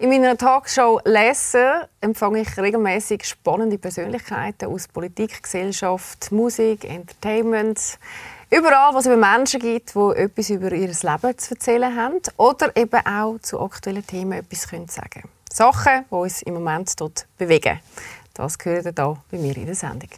In meiner Talkshow «Lesen» empfange ich regelmäßig spannende Persönlichkeiten aus Politik, Gesellschaft, Musik, Entertainment. Überall, wo es über Menschen gibt, die etwas über ihr Leben zu erzählen haben oder eben auch zu aktuellen Themen etwas sagen können. Sachen, die uns im Moment dort bewegen. Das gehört hier bei mir in der Sendung.